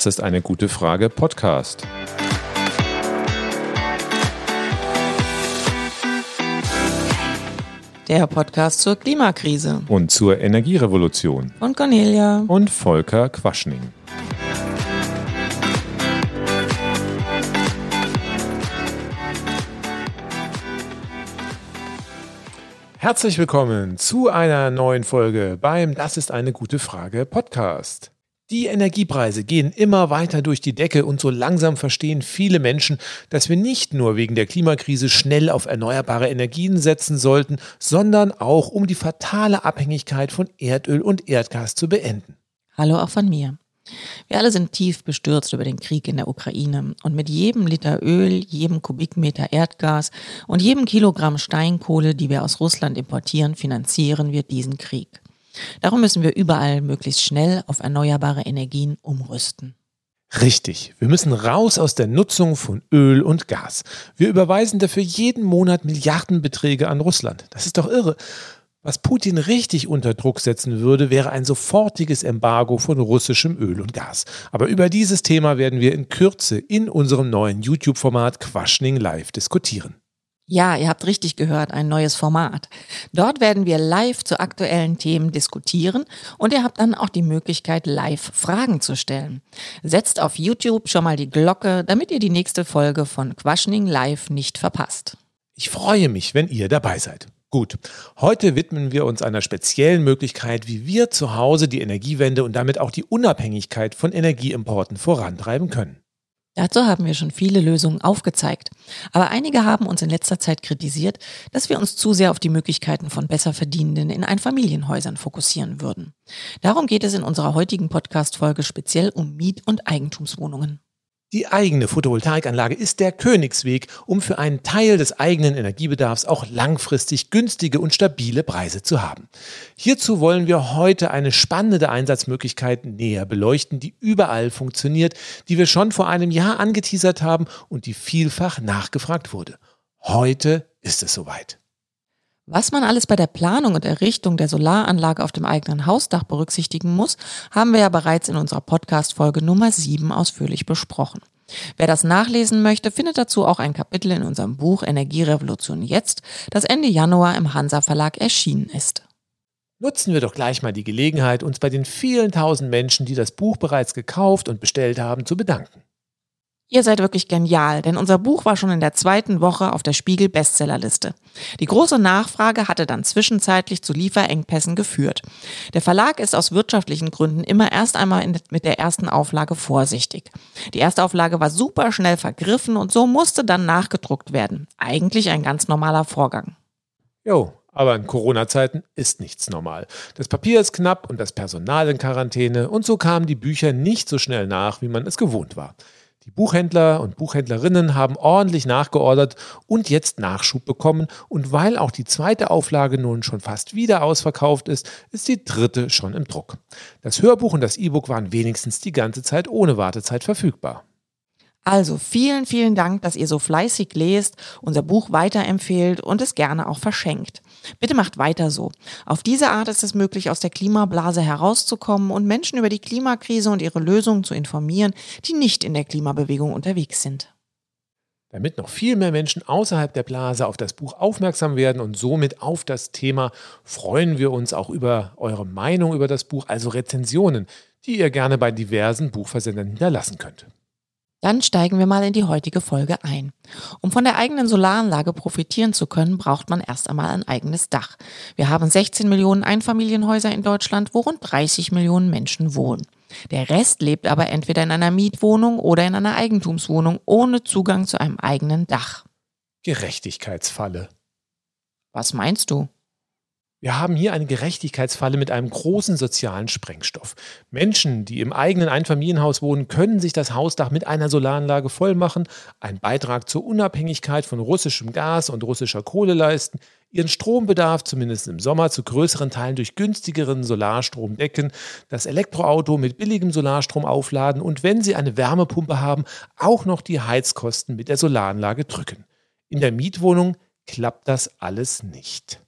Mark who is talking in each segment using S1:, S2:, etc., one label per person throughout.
S1: Das ist eine gute Frage Podcast.
S2: Der Podcast zur Klimakrise.
S1: Und zur Energierevolution.
S2: Und Cornelia.
S1: Und Volker Quaschning. Herzlich willkommen zu einer neuen Folge beim Das ist eine gute Frage Podcast. Die Energiepreise gehen immer weiter durch die Decke und so langsam verstehen viele Menschen, dass wir nicht nur wegen der Klimakrise schnell auf erneuerbare Energien setzen sollten, sondern auch um die fatale Abhängigkeit von Erdöl und Erdgas zu beenden.
S2: Hallo auch von mir. Wir alle sind tief bestürzt über den Krieg in der Ukraine und mit jedem Liter Öl, jedem Kubikmeter Erdgas und jedem Kilogramm Steinkohle, die wir aus Russland importieren, finanzieren wir diesen Krieg. Darum müssen wir überall möglichst schnell auf erneuerbare Energien umrüsten.
S1: Richtig, wir müssen raus aus der Nutzung von Öl und Gas. Wir überweisen dafür jeden Monat Milliardenbeträge an Russland. Das ist doch irre. Was Putin richtig unter Druck setzen würde, wäre ein sofortiges Embargo von russischem Öl und Gas. Aber über dieses Thema werden wir in Kürze in unserem neuen YouTube-Format Quaschning Live diskutieren.
S2: Ja, ihr habt richtig gehört, ein neues Format. Dort werden wir live zu aktuellen Themen diskutieren und ihr habt dann auch die Möglichkeit, live Fragen zu stellen. Setzt auf YouTube schon mal die Glocke, damit ihr die nächste Folge von Quaschning Live nicht verpasst.
S1: Ich freue mich, wenn ihr dabei seid. Gut, heute widmen wir uns einer speziellen Möglichkeit, wie wir zu Hause die Energiewende und damit auch die Unabhängigkeit von Energieimporten vorantreiben können.
S2: Dazu haben wir schon viele Lösungen aufgezeigt. Aber einige haben uns in letzter Zeit kritisiert, dass wir uns zu sehr auf die Möglichkeiten von Besserverdienenden in Einfamilienhäusern fokussieren würden. Darum geht es in unserer heutigen Podcast-Folge speziell um Miet- und Eigentumswohnungen.
S1: Die eigene Photovoltaikanlage ist der Königsweg, um für einen Teil des eigenen Energiebedarfs auch langfristig günstige und stabile Preise zu haben. Hierzu wollen wir heute eine spannende Einsatzmöglichkeit näher beleuchten, die überall funktioniert, die wir schon vor einem Jahr angeteasert haben und die vielfach nachgefragt wurde. Heute ist es soweit.
S2: Was man alles bei der Planung und Errichtung der Solaranlage auf dem eigenen Hausdach berücksichtigen muss, haben wir ja bereits in unserer Podcast-Folge Nummer 7 ausführlich besprochen. Wer das nachlesen möchte, findet dazu auch ein Kapitel in unserem Buch Energierevolution jetzt, das Ende Januar im Hansa Verlag erschienen ist.
S1: Nutzen wir doch gleich mal die Gelegenheit, uns bei den vielen tausend Menschen, die das Buch bereits gekauft und bestellt haben, zu bedanken.
S2: Ihr seid wirklich genial, denn unser Buch war schon in der zweiten Woche auf der Spiegel Bestsellerliste. Die große Nachfrage hatte dann zwischenzeitlich zu Lieferengpässen geführt. Der Verlag ist aus wirtschaftlichen Gründen immer erst einmal mit der ersten Auflage vorsichtig. Die erste Auflage war super schnell vergriffen und so musste dann nachgedruckt werden. Eigentlich ein ganz normaler Vorgang.
S1: Jo, aber in Corona-Zeiten ist nichts normal. Das Papier ist knapp und das Personal in Quarantäne und so kamen die Bücher nicht so schnell nach, wie man es gewohnt war. Die Buchhändler und Buchhändlerinnen haben ordentlich nachgeordert und jetzt Nachschub bekommen. Und weil auch die zweite Auflage nun schon fast wieder ausverkauft ist, ist die dritte schon im Druck. Das Hörbuch und das E-Book waren wenigstens die ganze Zeit ohne Wartezeit verfügbar.
S2: Also vielen, vielen Dank, dass ihr so fleißig lest, unser Buch weiterempfehlt und es gerne auch verschenkt. Bitte macht weiter so. Auf diese Art ist es möglich, aus der Klimablase herauszukommen und Menschen über die Klimakrise und ihre Lösungen zu informieren, die nicht in der Klimabewegung unterwegs sind.
S1: Damit noch viel mehr Menschen außerhalb der Blase auf das Buch aufmerksam werden und somit auf das Thema, freuen wir uns auch über eure Meinung über das Buch, also Rezensionen, die ihr gerne bei diversen Buchversendern hinterlassen könnt.
S2: Dann steigen wir mal in die heutige Folge ein. Um von der eigenen Solaranlage profitieren zu können, braucht man erst einmal ein eigenes Dach. Wir haben 16 Millionen Einfamilienhäuser in Deutschland, wo rund 30 Millionen Menschen wohnen. Der Rest lebt aber entweder in einer Mietwohnung oder in einer Eigentumswohnung ohne Zugang zu einem eigenen Dach.
S1: Gerechtigkeitsfalle.
S2: Was meinst du?
S1: Wir haben hier eine Gerechtigkeitsfalle mit einem großen sozialen Sprengstoff. Menschen, die im eigenen Einfamilienhaus wohnen, können sich das Hausdach mit einer Solaranlage vollmachen, einen Beitrag zur Unabhängigkeit von russischem Gas und russischer Kohle leisten, ihren Strombedarf zumindest im Sommer zu größeren Teilen durch günstigeren Solarstrom decken, das Elektroauto mit billigem Solarstrom aufladen und wenn sie eine Wärmepumpe haben, auch noch die Heizkosten mit der Solaranlage drücken. In der Mietwohnung klappt das alles nicht.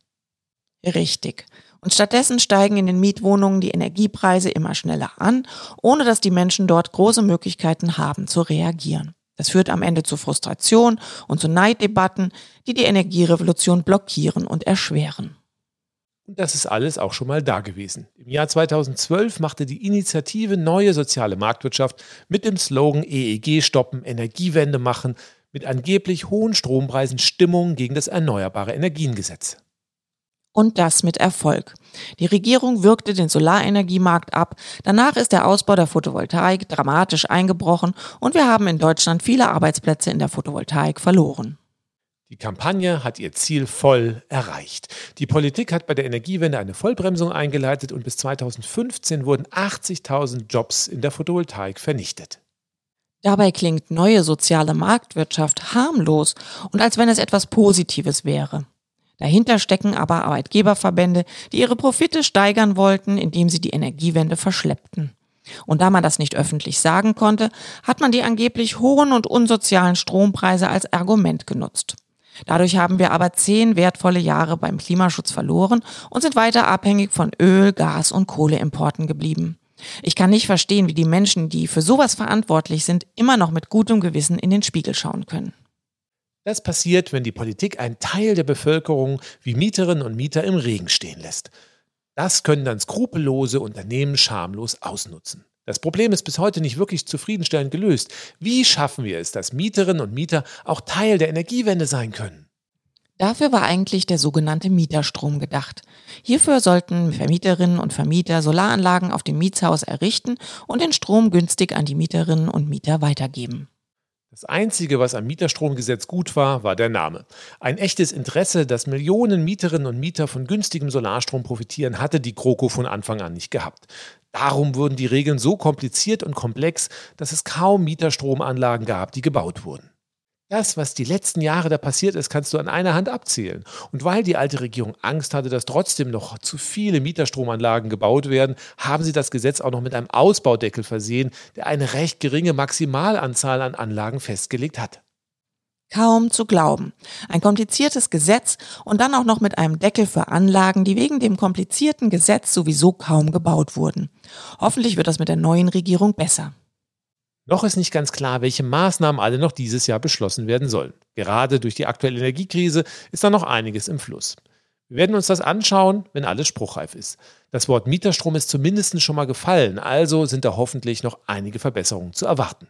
S2: Richtig. Und stattdessen steigen in den Mietwohnungen die Energiepreise immer schneller an, ohne dass die Menschen dort große Möglichkeiten haben zu reagieren. Das führt am Ende zu Frustration und zu Neiddebatten, die die Energierevolution blockieren und erschweren.
S1: Und das ist alles auch schon mal da gewesen. Im Jahr 2012 machte die Initiative Neue Soziale Marktwirtschaft mit dem Slogan EEG stoppen, Energiewende machen mit angeblich hohen Strompreisen Stimmung gegen das Erneuerbare Energiengesetz.
S2: Und das mit Erfolg. Die Regierung wirkte den Solarenergiemarkt ab. Danach ist der Ausbau der Photovoltaik dramatisch eingebrochen und wir haben in Deutschland viele Arbeitsplätze in der Photovoltaik verloren.
S1: Die Kampagne hat ihr Ziel voll erreicht. Die Politik hat bei der Energiewende eine Vollbremsung eingeleitet und bis 2015 wurden 80.000 Jobs in der Photovoltaik vernichtet.
S2: Dabei klingt neue soziale Marktwirtschaft harmlos und als wenn es etwas Positives wäre. Dahinter stecken aber Arbeitgeberverbände, die ihre Profite steigern wollten, indem sie die Energiewende verschleppten. Und da man das nicht öffentlich sagen konnte, hat man die angeblich hohen und unsozialen Strompreise als Argument genutzt. Dadurch haben wir aber zehn wertvolle Jahre beim Klimaschutz verloren und sind weiter abhängig von Öl, Gas und Kohleimporten geblieben. Ich kann nicht verstehen, wie die Menschen, die für sowas verantwortlich sind, immer noch mit gutem Gewissen in den Spiegel schauen können.
S1: Das passiert, wenn die Politik einen Teil der Bevölkerung wie Mieterinnen und Mieter im Regen stehen lässt. Das können dann skrupellose Unternehmen schamlos ausnutzen. Das Problem ist bis heute nicht wirklich zufriedenstellend gelöst. Wie schaffen wir es, dass Mieterinnen und Mieter auch Teil der Energiewende sein können?
S2: Dafür war eigentlich der sogenannte Mieterstrom gedacht. Hierfür sollten Vermieterinnen und Vermieter Solaranlagen auf dem Mietshaus errichten und den Strom günstig an die Mieterinnen und Mieter weitergeben.
S1: Das Einzige, was am Mieterstromgesetz gut war, war der Name. Ein echtes Interesse, dass Millionen Mieterinnen und Mieter von günstigem Solarstrom profitieren, hatte die GroKo von Anfang an nicht gehabt. Darum wurden die Regeln so kompliziert und komplex, dass es kaum Mieterstromanlagen gab, die gebaut wurden. Das, was die letzten Jahre da passiert ist, kannst du an einer Hand abzählen. Und weil die alte Regierung Angst hatte, dass trotzdem noch zu viele Mieterstromanlagen gebaut werden, haben sie das Gesetz auch noch mit einem Ausbaudeckel versehen, der eine recht geringe Maximalanzahl an Anlagen festgelegt hat.
S2: Kaum zu glauben. Ein kompliziertes Gesetz und dann auch noch mit einem Deckel für Anlagen, die wegen dem komplizierten Gesetz sowieso kaum gebaut wurden. Hoffentlich wird das mit der neuen Regierung besser.
S1: Noch ist nicht ganz klar, welche Maßnahmen alle noch dieses Jahr beschlossen werden sollen. Gerade durch die aktuelle Energiekrise ist da noch einiges im Fluss. Wir werden uns das anschauen, wenn alles spruchreif ist. Das Wort Mieterstrom ist zumindest schon mal gefallen, also sind da hoffentlich noch einige Verbesserungen zu erwarten.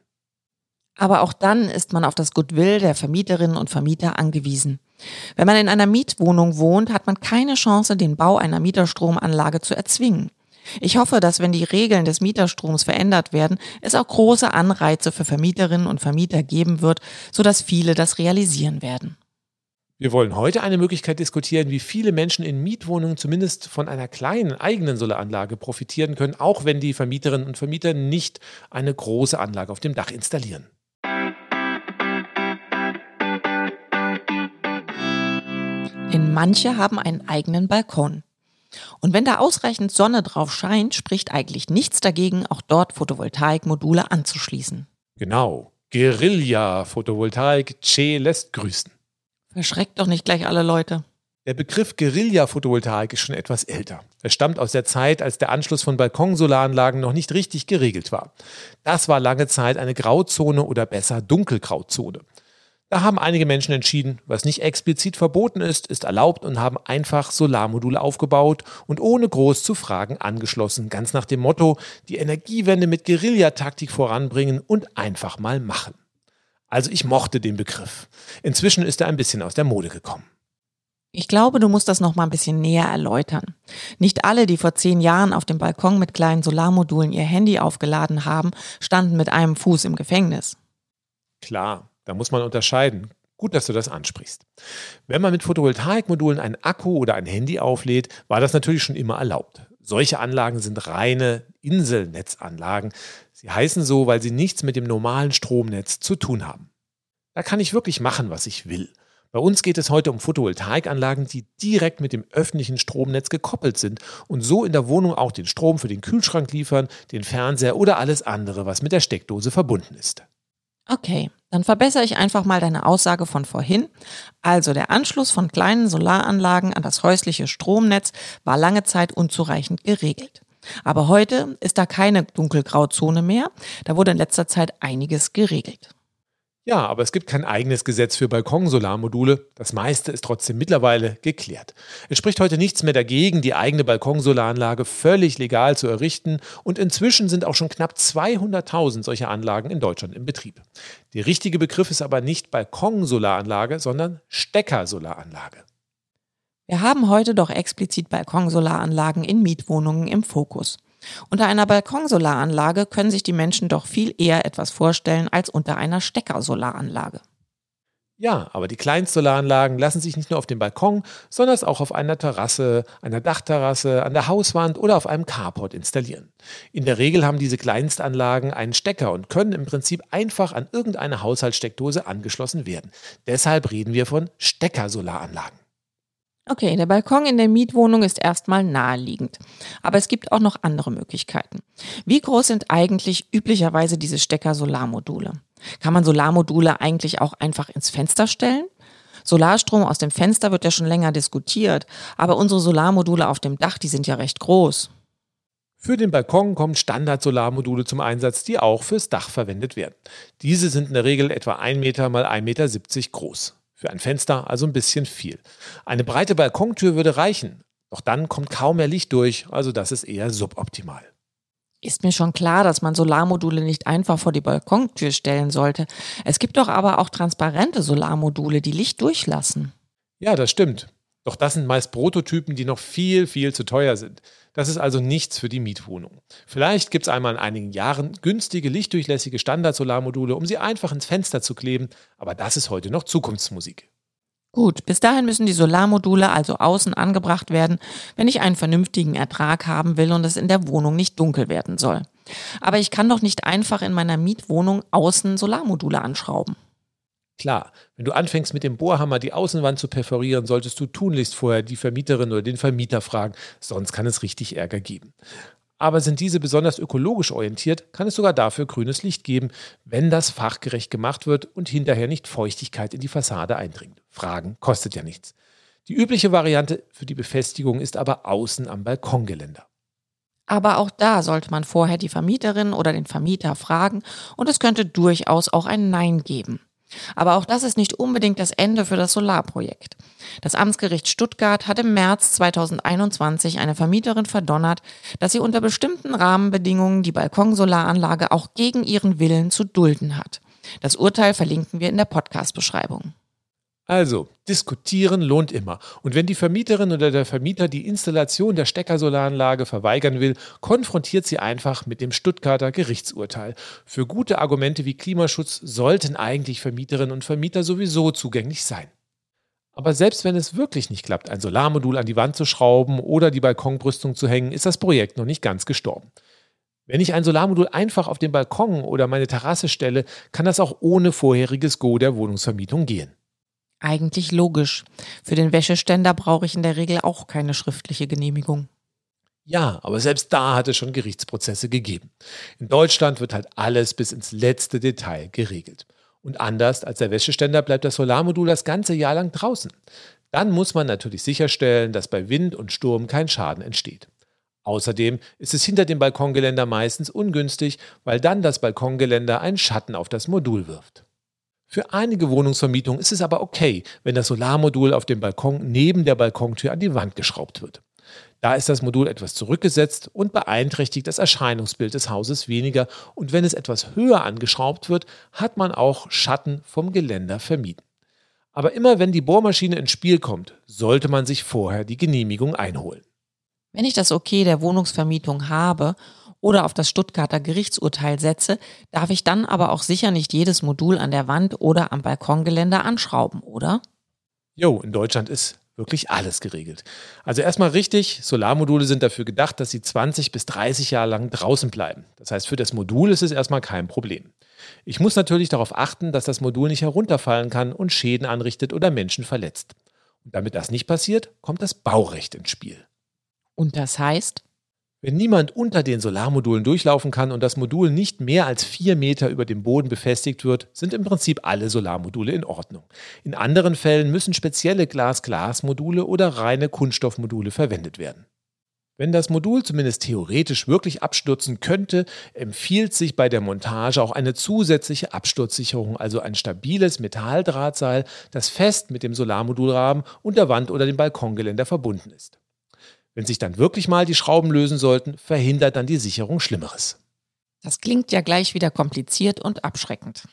S2: Aber auch dann ist man auf das Goodwill der Vermieterinnen und Vermieter angewiesen. Wenn man in einer Mietwohnung wohnt, hat man keine Chance, den Bau einer Mieterstromanlage zu erzwingen. Ich hoffe, dass wenn die Regeln des Mieterstroms verändert werden, es auch große Anreize für Vermieterinnen und Vermieter geben wird, sodass viele das realisieren werden.
S1: Wir wollen heute eine Möglichkeit diskutieren, wie viele Menschen in Mietwohnungen zumindest von einer kleinen eigenen Solaranlage profitieren können, auch wenn die Vermieterinnen und Vermieter nicht eine große Anlage auf dem Dach installieren.
S2: Denn manche haben einen eigenen Balkon. Und wenn da ausreichend Sonne drauf scheint, spricht eigentlich nichts dagegen, auch dort Photovoltaikmodule anzuschließen.
S1: Genau. Guerilla-Photovoltaik, Che lässt grüßen.
S2: Verschreckt doch nicht gleich alle Leute.
S1: Der Begriff Guerilla-Photovoltaik ist schon etwas älter. Er stammt aus der Zeit, als der Anschluss von Balkonsolaranlagen noch nicht richtig geregelt war. Das war lange Zeit eine Grauzone oder besser Dunkelgrauzone. Da haben einige Menschen entschieden, was nicht explizit verboten ist, ist erlaubt und haben einfach Solarmodule aufgebaut und ohne groß zu fragen angeschlossen, ganz nach dem Motto, die Energiewende mit Guerillataktik voranbringen und einfach mal machen. Also ich mochte den Begriff. Inzwischen ist er ein bisschen aus der Mode gekommen.
S2: Ich glaube, du musst das noch mal ein bisschen näher erläutern. Nicht alle, die vor zehn Jahren auf dem Balkon mit kleinen Solarmodulen ihr Handy aufgeladen haben, standen mit einem Fuß im Gefängnis.
S1: Klar, da muss man unterscheiden. Gut, dass du das ansprichst. Wenn man mit Photovoltaikmodulen einen Akku oder ein Handy auflädt, war das natürlich schon immer erlaubt. Solche Anlagen sind reine Inselnetzanlagen. Sie heißen so, weil sie nichts mit dem normalen Stromnetz zu tun haben. Da kann ich wirklich machen, was ich will. Bei uns geht es heute um Photovoltaikanlagen, die direkt mit dem öffentlichen Stromnetz gekoppelt sind und so in der Wohnung auch den Strom für den Kühlschrank liefern, den Fernseher oder alles andere, was mit der Steckdose verbunden ist.
S2: Okay, Dann verbessere ich einfach mal deine Aussage von vorhin. Also der Anschluss von kleinen Solaranlagen an das häusliche Stromnetz war lange Zeit unzureichend geregelt. Aber heute ist da keine dunkelgrauzone mehr. Da wurde in letzter Zeit einiges geregelt.
S1: Ja, aber es gibt kein eigenes Gesetz für Balkonsolarmodule. Das meiste ist trotzdem mittlerweile geklärt. Es spricht heute nichts mehr dagegen, die eigene Balkonsolaranlage völlig legal zu errichten und inzwischen sind auch schon knapp 200.000 solcher Anlagen in Deutschland im Betrieb. Der richtige Begriff ist aber nicht Balkonsolaranlage, sondern Steckersolaranlage.
S2: Wir haben heute doch explizit Balkonsolaranlagen in Mietwohnungen im Fokus. Unter einer Balkonsolaranlage können sich die Menschen doch viel eher etwas vorstellen als unter einer Steckersolaranlage.
S1: Ja, aber die Kleinstsolaranlagen lassen sich nicht nur auf dem Balkon, sondern auch auf einer Terrasse, einer Dachterrasse, an der Hauswand oder auf einem Carport installieren. In der Regel haben diese Kleinstanlagen einen Stecker und können im Prinzip einfach an irgendeine Haushaltssteckdose angeschlossen werden. Deshalb reden wir von Steckersolaranlagen.
S2: Okay, der Balkon in der Mietwohnung ist erstmal naheliegend. Aber es gibt auch noch andere Möglichkeiten. Wie groß sind eigentlich üblicherweise diese Stecker-Solarmodule? Kann man Solarmodule eigentlich auch einfach ins Fenster stellen? Solarstrom aus dem Fenster wird ja schon länger diskutiert, aber unsere Solarmodule auf dem Dach, die sind ja recht groß.
S1: Für den Balkon kommen Standard-Solarmodule zum Einsatz, die auch fürs Dach verwendet werden. Diese sind in der Regel etwa 1 Meter mal 1,70 Meter groß. Für ein Fenster also ein bisschen viel. Eine breite Balkontür würde reichen, doch dann kommt kaum mehr Licht durch, also das ist eher suboptimal.
S2: Ist mir schon klar, dass man Solarmodule nicht einfach vor die Balkontür stellen sollte. Es gibt doch aber auch transparente Solarmodule, die Licht durchlassen.
S1: Ja, das stimmt. Doch das sind meist Prototypen, die noch viel, viel zu teuer sind. Das ist also nichts für die Mietwohnung. Vielleicht gibt es einmal in einigen Jahren günstige, lichtdurchlässige Standard-Solarmodule, um sie einfach ins Fenster zu kleben, aber das ist heute noch Zukunftsmusik.
S2: Gut, bis dahin müssen die Solarmodule also außen angebracht werden, wenn ich einen vernünftigen Ertrag haben will und es in der Wohnung nicht dunkel werden soll. Aber ich kann doch nicht einfach in meiner Mietwohnung außen Solarmodule anschrauben.
S1: Klar, wenn du anfängst mit dem Bohrhammer die Außenwand zu perforieren, solltest du tunlichst vorher die Vermieterin oder den Vermieter fragen, sonst kann es richtig Ärger geben. Aber sind diese besonders ökologisch orientiert, kann es sogar dafür grünes Licht geben, wenn das fachgerecht gemacht wird und hinterher nicht Feuchtigkeit in die Fassade eindringt. Fragen kostet ja nichts. Die übliche Variante für die Befestigung ist aber außen am Balkongeländer.
S2: Aber auch da sollte man vorher die Vermieterin oder den Vermieter fragen und es könnte durchaus auch ein Nein geben. Aber auch das ist nicht unbedingt das Ende für das Solarprojekt. Das Amtsgericht Stuttgart hat im März 2021 eine Vermieterin verdonnert, dass sie unter bestimmten Rahmenbedingungen die Balkonsolaranlage auch gegen ihren Willen zu dulden hat. Das Urteil verlinken wir in der Podcast-Beschreibung.
S1: Also, diskutieren lohnt immer. Und wenn die Vermieterin oder der Vermieter die Installation der Steckersolaranlage verweigern will, konfrontiert sie einfach mit dem Stuttgarter Gerichtsurteil. Für gute Argumente wie Klimaschutz sollten eigentlich Vermieterinnen und Vermieter sowieso zugänglich sein. Aber selbst wenn es wirklich nicht klappt, ein Solarmodul an die Wand zu schrauben oder die Balkonbrüstung zu hängen, ist das Projekt noch nicht ganz gestorben. Wenn ich ein Solarmodul einfach auf den Balkon oder meine Terrasse stelle, kann das auch ohne vorheriges Go der Wohnungsvermietung gehen.
S2: Eigentlich logisch. Für den Wäscheständer brauche ich in der Regel auch keine schriftliche Genehmigung.
S1: Ja, aber selbst da hat es schon Gerichtsprozesse gegeben. In Deutschland wird halt alles bis ins letzte Detail geregelt. Und anders als der Wäscheständer bleibt das Solarmodul das ganze Jahr lang draußen. Dann muss man natürlich sicherstellen, dass bei Wind und Sturm kein Schaden entsteht. Außerdem ist es hinter dem Balkongeländer meistens ungünstig, weil dann das Balkongeländer einen Schatten auf das Modul wirft. Für einige Wohnungsvermietungen ist es aber okay, wenn das Solarmodul auf dem Balkon neben der Balkontür an die Wand geschraubt wird. Da ist das Modul etwas zurückgesetzt und beeinträchtigt das Erscheinungsbild des Hauses weniger und wenn es etwas höher angeschraubt wird, hat man auch Schatten vom Geländer vermieden. Aber immer wenn die Bohrmaschine ins Spiel kommt, sollte man sich vorher die Genehmigung einholen.
S2: Wenn ich das Okay der Wohnungsvermietung habe oder auf das Stuttgarter Gerichtsurteil setze, darf ich dann aber auch sicher nicht jedes Modul an der Wand oder am Balkongeländer anschrauben, oder?
S1: Jo, in Deutschland ist wirklich alles geregelt. Also erstmal richtig, Solarmodule sind dafür gedacht, dass sie 20 bis 30 Jahre lang draußen bleiben. Das heißt, für das Modul ist es erstmal kein Problem. Ich muss natürlich darauf achten, dass das Modul nicht herunterfallen kann und Schäden anrichtet oder Menschen verletzt. Und damit das nicht passiert, kommt das Baurecht ins Spiel.
S2: Und das heißt?
S1: Wenn niemand unter den Solarmodulen durchlaufen kann und das Modul nicht mehr als vier Meter über dem Boden befestigt wird, sind im Prinzip alle Solarmodule in Ordnung. In anderen Fällen müssen spezielle Glas-Glas-Module oder reine Kunststoffmodule verwendet werden. Wenn das Modul zumindest theoretisch wirklich abstürzen könnte, empfiehlt sich bei der Montage auch eine zusätzliche Absturzsicherung, also ein stabiles Metalldrahtseil, das fest mit dem Solarmodulrahmen und der Wand oder dem Balkongeländer verbunden ist. Wenn sich dann wirklich mal die Schrauben lösen sollten, verhindert dann die Sicherung Schlimmeres.
S2: Das klingt ja gleich wieder kompliziert und abschreckend.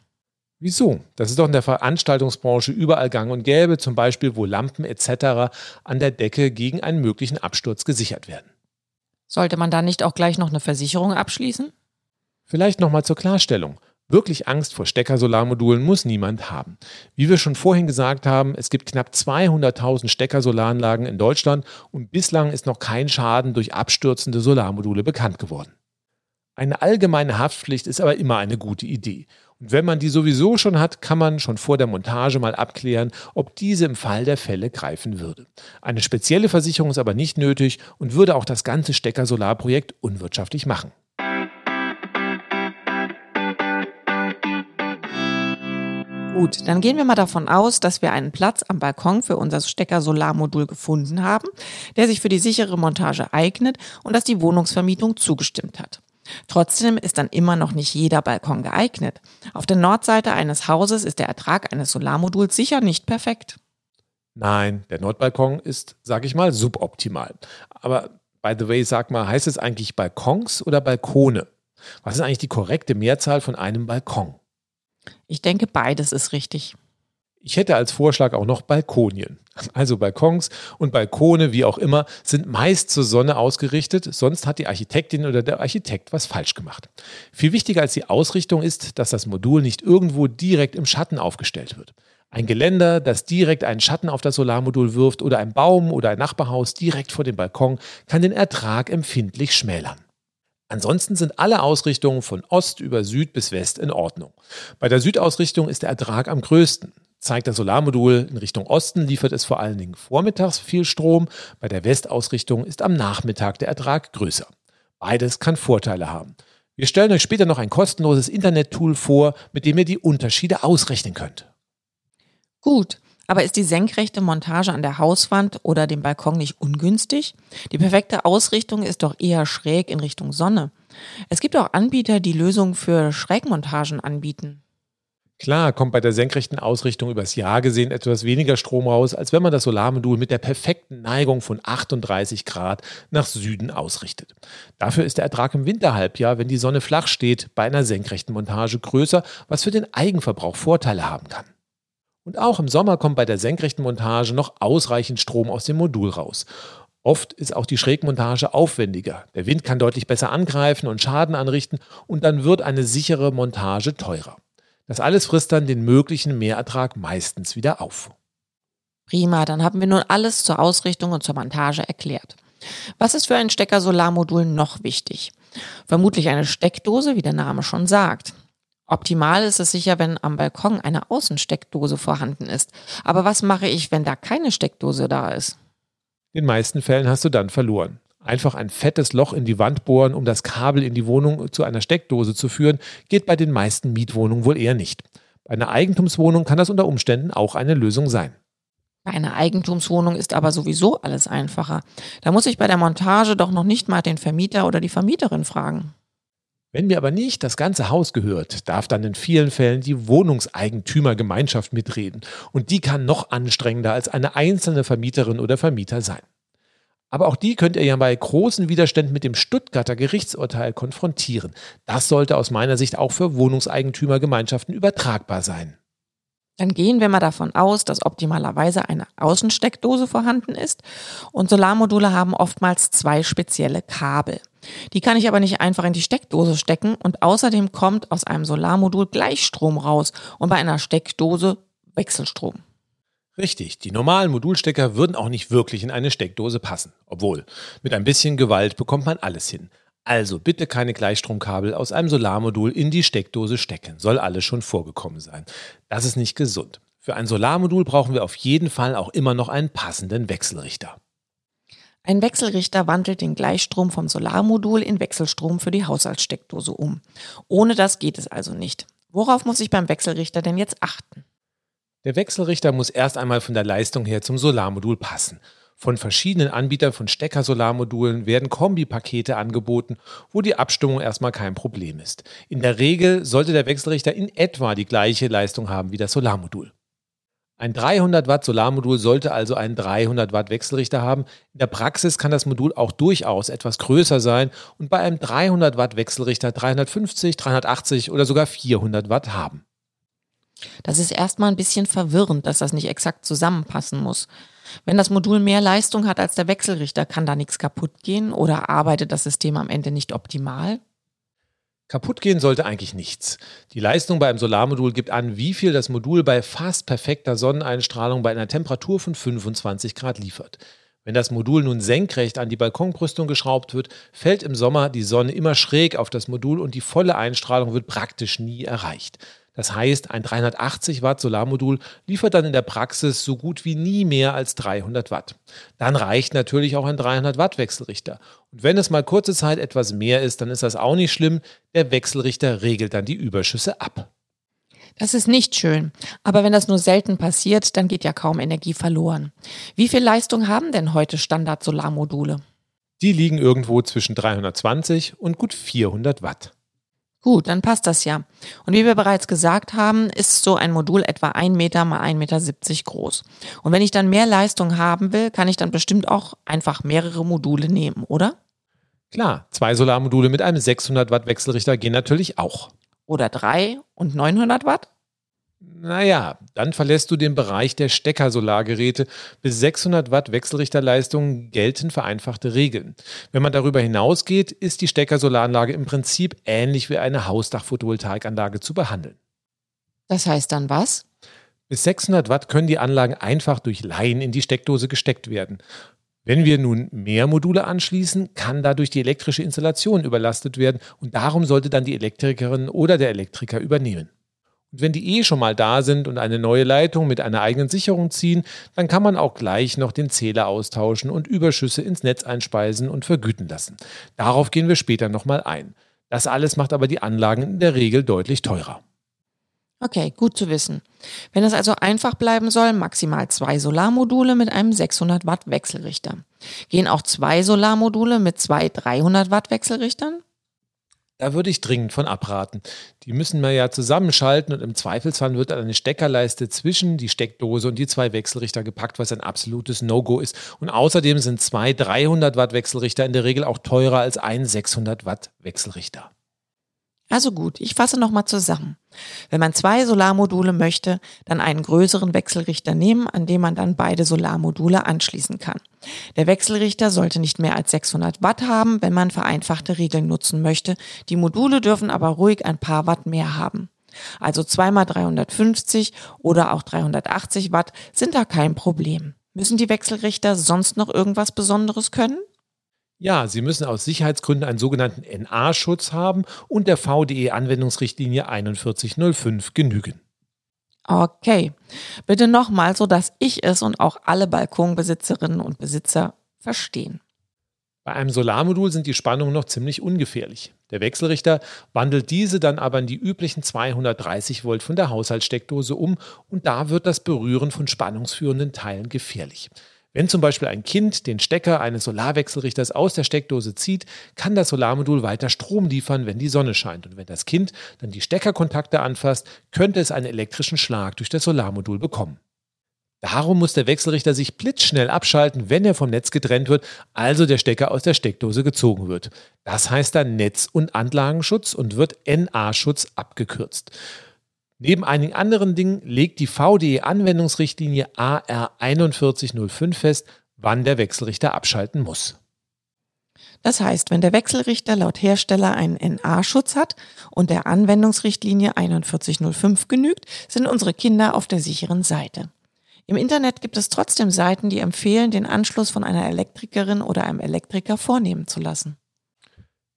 S1: Wieso? Das ist doch in der Veranstaltungsbranche überall gang und gäbe, zum Beispiel wo Lampen etc. an der Decke gegen einen möglichen Absturz gesichert werden.
S2: Sollte man da nicht auch gleich noch eine Versicherung abschließen?
S1: Vielleicht nochmal zur Klarstellung. Wirklich Angst vor Steckersolarmodulen muss niemand haben. Wie wir schon vorhin gesagt haben, es gibt knapp 200.000 Steckersolaranlagen in Deutschland und bislang ist noch kein Schaden durch abstürzende Solarmodule bekannt geworden. Eine allgemeine Haftpflicht ist aber immer eine gute Idee. Und wenn man die sowieso schon hat, kann man schon vor der Montage mal abklären, ob diese im Fall der Fälle greifen würde. Eine spezielle Versicherung ist aber nicht nötig und würde auch das ganze Stecker-Solarprojekt unwirtschaftlich machen.
S2: Gut, dann gehen wir mal davon aus, dass wir einen Platz am Balkon für unser Stecker-Solarmodul gefunden haben, der sich für die sichere Montage eignet und dass die Wohnungsvermietung zugestimmt hat. Trotzdem ist dann immer noch nicht jeder Balkon geeignet. Auf der Nordseite eines Hauses ist der Ertrag eines Solarmoduls sicher nicht perfekt.
S1: Nein, der Nordbalkon ist, sage ich mal, suboptimal. Aber by the way, sag mal, heißt es eigentlich Balkons oder Balkone? Was ist eigentlich die korrekte Mehrzahl von einem Balkon?
S2: Ich denke, beides ist richtig.
S1: Ich hätte als Vorschlag auch noch Balkonien. Also Balkons und Balkone, wie auch immer, sind meist zur Sonne ausgerichtet, sonst hat die Architektin oder der Architekt was falsch gemacht. Viel wichtiger als die Ausrichtung ist, dass das Modul nicht irgendwo direkt im Schatten aufgestellt wird. Ein Geländer, das direkt einen Schatten auf das Solarmodul wirft oder ein Baum oder ein Nachbarhaus direkt vor dem Balkon kann den Ertrag empfindlich schmälern. Ansonsten sind alle Ausrichtungen von Ost über Süd bis West in Ordnung. Bei der Südausrichtung ist der Ertrag am größten. Zeigt das Solarmodul in Richtung Osten, liefert es vor allen Dingen vormittags viel Strom. Bei der Westausrichtung ist am Nachmittag der Ertrag größer. Beides kann Vorteile haben. Wir stellen euch später noch ein kostenloses Internet-Tool vor, mit dem ihr die Unterschiede ausrechnen könnt.
S2: Gut, aber ist die senkrechte Montage an der Hauswand oder dem Balkon nicht ungünstig? Die perfekte Ausrichtung ist doch eher schräg in Richtung Sonne. Es gibt auch Anbieter, die Lösungen für Schrägmontagen anbieten.
S1: Klar kommt bei der senkrechten Ausrichtung übers Jahr gesehen etwas weniger Strom raus, als wenn man das Solarmodul mit der perfekten Neigung von 38 Grad nach Süden ausrichtet. Dafür ist der Ertrag im Winterhalbjahr, wenn die Sonne flach steht, bei einer senkrechten Montage größer, was für den Eigenverbrauch Vorteile haben kann. Und auch im Sommer kommt bei der senkrechten Montage noch ausreichend Strom aus dem Modul raus. Oft ist auch die Schrägmontage aufwendiger. Der Wind kann deutlich besser angreifen und Schaden anrichten und dann wird eine sichere Montage teurer. Das alles frisst dann den möglichen Mehrertrag meistens wieder auf.
S2: Prima, dann haben wir nun alles zur Ausrichtung und zur Montage erklärt. Was ist für ein Stecker-Solarmodul noch wichtig? Vermutlich eine Steckdose, wie der Name schon sagt. Optimal ist es sicher, wenn am Balkon eine Außensteckdose vorhanden ist. Aber was mache ich, wenn da keine Steckdose da ist?
S1: In den meisten Fällen hast du dann verloren. Einfach ein fettes Loch in die Wand bohren, um das Kabel in die Wohnung zu einer Steckdose zu führen, geht bei den meisten Mietwohnungen wohl eher nicht. Bei einer Eigentumswohnung kann das unter Umständen auch eine Lösung sein.
S2: Bei einer Eigentumswohnung ist aber sowieso alles einfacher. Da muss ich bei der Montage doch noch nicht mal den Vermieter oder die Vermieterin fragen.
S1: Wenn mir aber nicht das ganze Haus gehört, darf dann in vielen Fällen die Wohnungseigentümergemeinschaft mitreden. Und die kann noch anstrengender als eine einzelne Vermieterin oder Vermieter sein. Aber auch die könnt ihr ja bei großen Widerständen mit dem Stuttgarter Gerichtsurteil konfrontieren. Das sollte aus meiner Sicht auch für Wohnungseigentümergemeinschaften übertragbar sein.
S2: Dann gehen wir mal davon aus, dass optimalerweise eine Außensteckdose vorhanden ist und Solarmodule haben oftmals zwei spezielle Kabel. Die kann ich aber nicht einfach in die Steckdose stecken und außerdem kommt aus einem Solarmodul Gleichstrom raus und bei einer Steckdose Wechselstrom.
S1: Richtig, die normalen Modulstecker würden auch nicht wirklich in eine Steckdose passen. Obwohl, mit ein bisschen Gewalt bekommt man alles hin. Also bitte keine Gleichstromkabel aus einem Solarmodul in die Steckdose stecken. Soll alles schon vorgekommen sein. Das ist nicht gesund. Für ein Solarmodul brauchen wir auf jeden Fall auch immer noch einen passenden Wechselrichter.
S2: Ein Wechselrichter wandelt den Gleichstrom vom Solarmodul in Wechselstrom für die Haushaltssteckdose um. Ohne das geht es also nicht. Worauf muss ich beim Wechselrichter denn jetzt achten?
S1: Der Wechselrichter muss erst einmal von der Leistung her zum Solarmodul passen. Von verschiedenen Anbietern von Stecker-Solarmodulen werden Kombipakete angeboten, wo die Abstimmung erstmal kein Problem ist. In der Regel sollte der Wechselrichter in etwa die gleiche Leistung haben wie das Solarmodul. Ein 300 Watt Solarmodul sollte also einen 300 Watt Wechselrichter haben. In der Praxis kann das Modul auch durchaus etwas größer sein und bei einem 300 Watt Wechselrichter 350, 380 oder sogar 400 Watt haben.
S2: Das ist erstmal ein bisschen verwirrend, dass das nicht exakt zusammenpassen muss. Wenn das Modul mehr Leistung hat als der Wechselrichter, kann da nichts kaputt gehen oder arbeitet das System am Ende nicht optimal?
S1: Kaputt gehen sollte eigentlich nichts. Die Leistung bei einem Solarmodul gibt an, wie viel das Modul bei fast perfekter Sonneneinstrahlung bei einer Temperatur von 25 Grad liefert. Wenn das Modul nun senkrecht an die Balkonbrüstung geschraubt wird, fällt im Sommer die Sonne immer schräg auf das Modul und die volle Einstrahlung wird praktisch nie erreicht. Das heißt, ein 380 Watt Solarmodul liefert dann in der Praxis so gut wie nie mehr als 300 Watt. Dann reicht natürlich auch ein 300 Watt Wechselrichter. Und wenn es mal kurze Zeit etwas mehr ist, dann ist das auch nicht schlimm. Der Wechselrichter regelt dann die Überschüsse ab.
S2: Das ist nicht schön. Aber wenn das nur selten passiert, dann geht ja kaum Energie verloren. Wie viel Leistung haben denn heute Standard-Solarmodule?
S1: Die liegen irgendwo zwischen 320 und gut 400 Watt.
S2: Gut, dann passt das ja. Und wie wir bereits gesagt haben, ist so ein Modul etwa 1 Meter mal 1,70 Meter groß. Und wenn ich dann mehr Leistung haben will, kann ich dann bestimmt auch einfach mehrere Module nehmen, oder?
S1: Klar, zwei Solarmodule mit einem 600 Watt Wechselrichter gehen natürlich auch.
S2: Oder drei und 900 Watt?
S1: Naja, dann verlässt du den Bereich der Stecker-Solargeräte. Bis 600 Watt Wechselrichterleistung gelten vereinfachte Regeln. Wenn man darüber hinausgeht, ist die Stecker-Solaranlage im Prinzip ähnlich wie eine Hausdach-Photovoltaikanlage zu behandeln.
S2: Das heißt dann was?
S1: Bis 600 Watt können die Anlagen einfach durch Laien in die Steckdose gesteckt werden. Wenn wir nun mehr Module anschließen, kann dadurch die elektrische Installation überlastet werden und darum sollte dann die Elektrikerin oder der Elektriker übernehmen. Und wenn die eh schon mal da sind und eine neue Leitung mit einer eigenen Sicherung ziehen, dann kann man auch gleich noch den Zähler austauschen und Überschüsse ins Netz einspeisen und vergüten lassen. Darauf gehen wir später nochmal ein. Das alles macht aber die Anlagen in der Regel deutlich teurer.
S2: Okay, gut zu wissen. Wenn es also einfach bleiben soll, maximal zwei Solarmodule mit einem 600 Watt Wechselrichter. Gehen auch zwei Solarmodule mit zwei 300 Watt Wechselrichtern?
S1: Da würde ich dringend von abraten. Die müssen wir ja zusammenschalten und im Zweifelsfall wird dann eine Steckerleiste zwischen die Steckdose und die zwei Wechselrichter gepackt, was ein absolutes No-Go ist. Und außerdem sind zwei 300 Watt Wechselrichter in der Regel auch teurer als ein 600 Watt Wechselrichter.
S2: Also gut, ich fasse nochmal zusammen. Wenn man zwei Solarmodule möchte, dann einen größeren Wechselrichter nehmen, an dem man dann beide Solarmodule anschließen kann. Der Wechselrichter sollte nicht mehr als 600 Watt haben, wenn man vereinfachte Regeln nutzen möchte. Die Module dürfen aber ruhig ein paar Watt mehr haben. Also zweimal 350 oder auch 380 Watt sind da kein Problem. Müssen die Wechselrichter sonst noch irgendwas Besonderes können?
S1: Ja, Sie müssen aus Sicherheitsgründen einen sogenannten NA-Schutz haben und der VDE-Anwendungsrichtlinie 4105 genügen.
S2: Okay, bitte nochmal, so dass ich es und auch alle Balkonbesitzerinnen und Besitzer verstehen.
S1: Bei einem Solarmodul sind die Spannungen noch ziemlich ungefährlich. Der Wechselrichter wandelt diese dann aber in die üblichen 230 Volt von der Haushaltssteckdose um und da wird das Berühren von spannungsführenden Teilen gefährlich. Wenn zum Beispiel ein Kind den Stecker eines Solarwechselrichters aus der Steckdose zieht, kann das Solarmodul weiter Strom liefern, wenn die Sonne scheint. Und wenn das Kind dann die Steckerkontakte anfasst, könnte es einen elektrischen Schlag durch das Solarmodul bekommen. Darum muss der Wechselrichter sich blitzschnell abschalten, wenn er vom Netz getrennt wird, also der Stecker aus der Steckdose gezogen wird. Das heißt dann Netz- und Anlagenschutz und wird NA-Schutz abgekürzt. Neben einigen anderen Dingen legt die VDE-Anwendungsrichtlinie AR 4105 fest, wann der Wechselrichter abschalten muss.
S2: Das heißt, wenn der Wechselrichter laut Hersteller einen NA-Schutz hat und der Anwendungsrichtlinie 4105 genügt, sind unsere Kinder auf der sicheren Seite. Im Internet gibt es trotzdem Seiten, die empfehlen, den Anschluss von einer Elektrikerin oder einem Elektriker vornehmen zu lassen.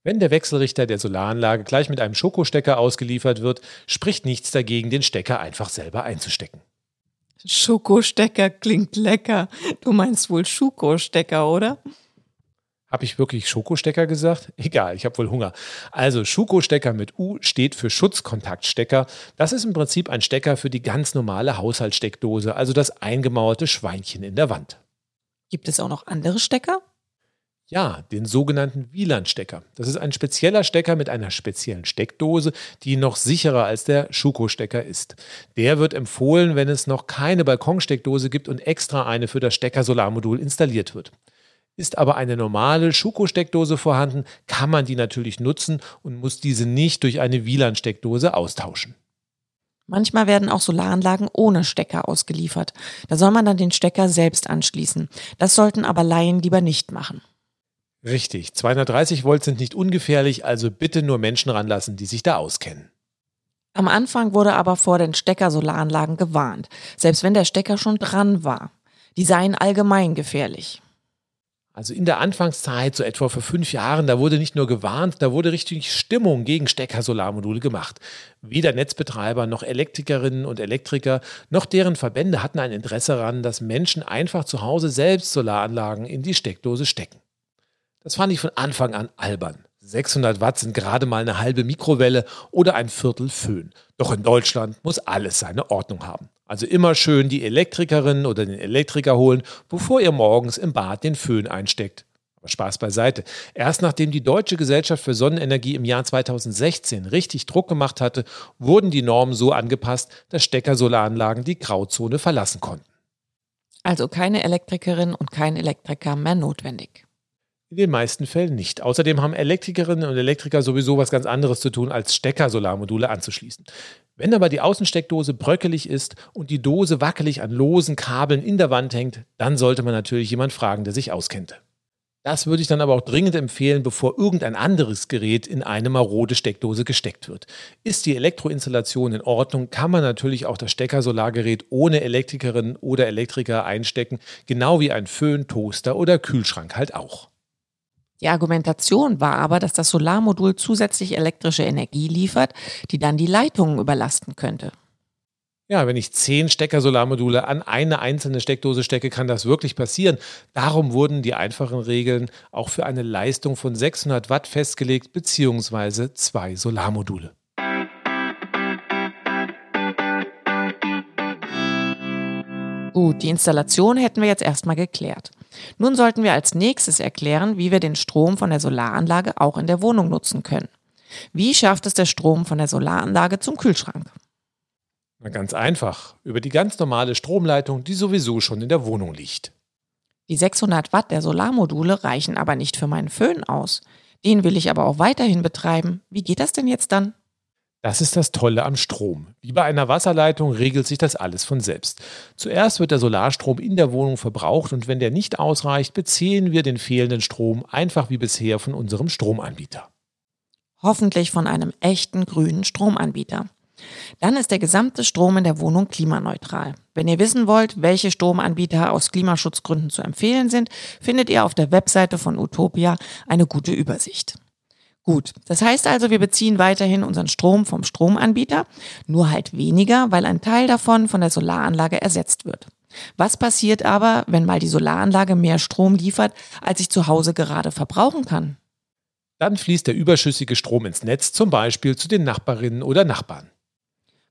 S1: Wenn der Wechselrichter der Solaranlage gleich mit einem Schokostecker ausgeliefert wird, spricht nichts dagegen, den Stecker einfach selber einzustecken.
S2: Schokostecker klingt lecker. Du meinst wohl Schuko-Stecker, oder?
S1: Habe ich wirklich Schokostecker gesagt? Egal, ich habe wohl Hunger. Also Schokostecker mit U steht für Schutzkontaktstecker. Das ist im Prinzip ein Stecker für die ganz normale Haushaltssteckdose, also das eingemauerte Schweinchen in der Wand.
S2: Gibt es auch noch andere Stecker?
S1: Ja, den sogenannten WLAN-Stecker. Das ist ein spezieller Stecker mit einer speziellen Steckdose, die noch sicherer als der Schuko-Stecker ist. Der wird empfohlen, wenn es noch keine Balkonsteckdose gibt und extra eine für das Stecker-Solarmodul installiert wird. Ist aber eine normale Schuko-Steckdose vorhanden, kann man die natürlich nutzen und muss diese nicht durch eine WLAN-Steckdose austauschen.
S2: Manchmal werden auch Solaranlagen ohne Stecker ausgeliefert. Da soll man dann den Stecker selbst anschließen. Das sollten aber Laien lieber nicht machen.
S1: Richtig, 230 Volt sind nicht ungefährlich, also bitte nur Menschen ranlassen, die sich da auskennen.
S2: Am Anfang wurde aber vor den Stecker-Solaranlagen gewarnt, selbst wenn der Stecker schon dran war. Die seien allgemein gefährlich.
S1: Also in der Anfangszeit, so etwa vor fünf Jahren, da wurde nicht nur gewarnt, da wurde richtig Stimmung gegen Stecker-Solarmodule gemacht. Weder Netzbetreiber noch Elektrikerinnen und Elektriker noch deren Verbände hatten ein Interesse daran, dass Menschen einfach zu Hause selbst Solaranlagen in die Steckdose stecken. Das fand ich von Anfang an albern. 600 Watt sind gerade mal eine halbe Mikrowelle oder ein Viertel Föhn. Doch in Deutschland muss alles seine Ordnung haben. Also immer schön die Elektrikerin oder den Elektriker holen, bevor ihr morgens im Bad den Föhn einsteckt. Aber Spaß beiseite. Erst nachdem die Deutsche Gesellschaft für Sonnenenergie im Jahr 2016 richtig Druck gemacht hatte, wurden die Normen so angepasst, dass Steckersolaranlagen die Grauzone verlassen konnten.
S2: Also keine Elektrikerin und kein Elektriker mehr notwendig.
S1: In den meisten Fällen nicht. Außerdem haben Elektrikerinnen und Elektriker sowieso was ganz anderes zu tun, als Stecker-Solarmodule anzuschließen. Wenn aber die Außensteckdose bröckelig ist und die Dose wackelig an losen Kabeln in der Wand hängt, dann sollte man natürlich jemand fragen, der sich auskennt. Das würde ich dann aber auch dringend empfehlen, bevor irgendein anderes Gerät in eine marode Steckdose gesteckt wird. Ist die Elektroinstallation in Ordnung, kann man natürlich auch das Stecker-Solargerät ohne Elektrikerin oder Elektriker einstecken, genau wie ein Föhn, Toaster oder Kühlschrank halt auch.
S2: Die Argumentation war aber, dass das Solarmodul zusätzlich elektrische Energie liefert, die dann die Leitungen überlasten könnte.
S1: Ja, wenn ich zehn Stecker-Solarmodule an eine einzelne Steckdose stecke, kann das wirklich passieren. Darum wurden die einfachen Regeln auch für eine Leistung von 600 Watt festgelegt, beziehungsweise zwei Solarmodule.
S2: Gut, die Installation hätten wir jetzt erstmal geklärt. Nun sollten wir als nächstes erklären, wie wir den Strom von der Solaranlage auch in der Wohnung nutzen können. Wie schafft es der Strom von der Solaranlage zum Kühlschrank?
S1: Na ganz einfach, über die ganz normale Stromleitung, die sowieso schon in der Wohnung liegt.
S2: Die 600 Watt der Solarmodule reichen aber nicht für meinen Föhn aus. Den will ich aber auch weiterhin betreiben. Wie geht das denn jetzt dann?
S1: Das ist das Tolle am Strom. Wie bei einer Wasserleitung regelt sich das alles von selbst. Zuerst wird der Solarstrom in der Wohnung verbraucht und wenn der nicht ausreicht, beziehen wir den fehlenden Strom einfach wie bisher von unserem Stromanbieter.
S2: Hoffentlich von einem echten grünen Stromanbieter. Dann ist der gesamte Strom in der Wohnung klimaneutral. Wenn ihr wissen wollt, welche Stromanbieter aus Klimaschutzgründen zu empfehlen sind, findet ihr auf der Webseite von Utopia eine gute Übersicht. Gut, das heißt also, wir beziehen weiterhin unseren Strom vom Stromanbieter, nur halt weniger, weil ein Teil davon von der Solaranlage ersetzt wird. Was passiert aber, wenn mal die Solaranlage mehr Strom liefert, als ich zu Hause gerade verbrauchen kann?
S1: Dann fließt der überschüssige Strom ins Netz, zum Beispiel zu den Nachbarinnen oder Nachbarn.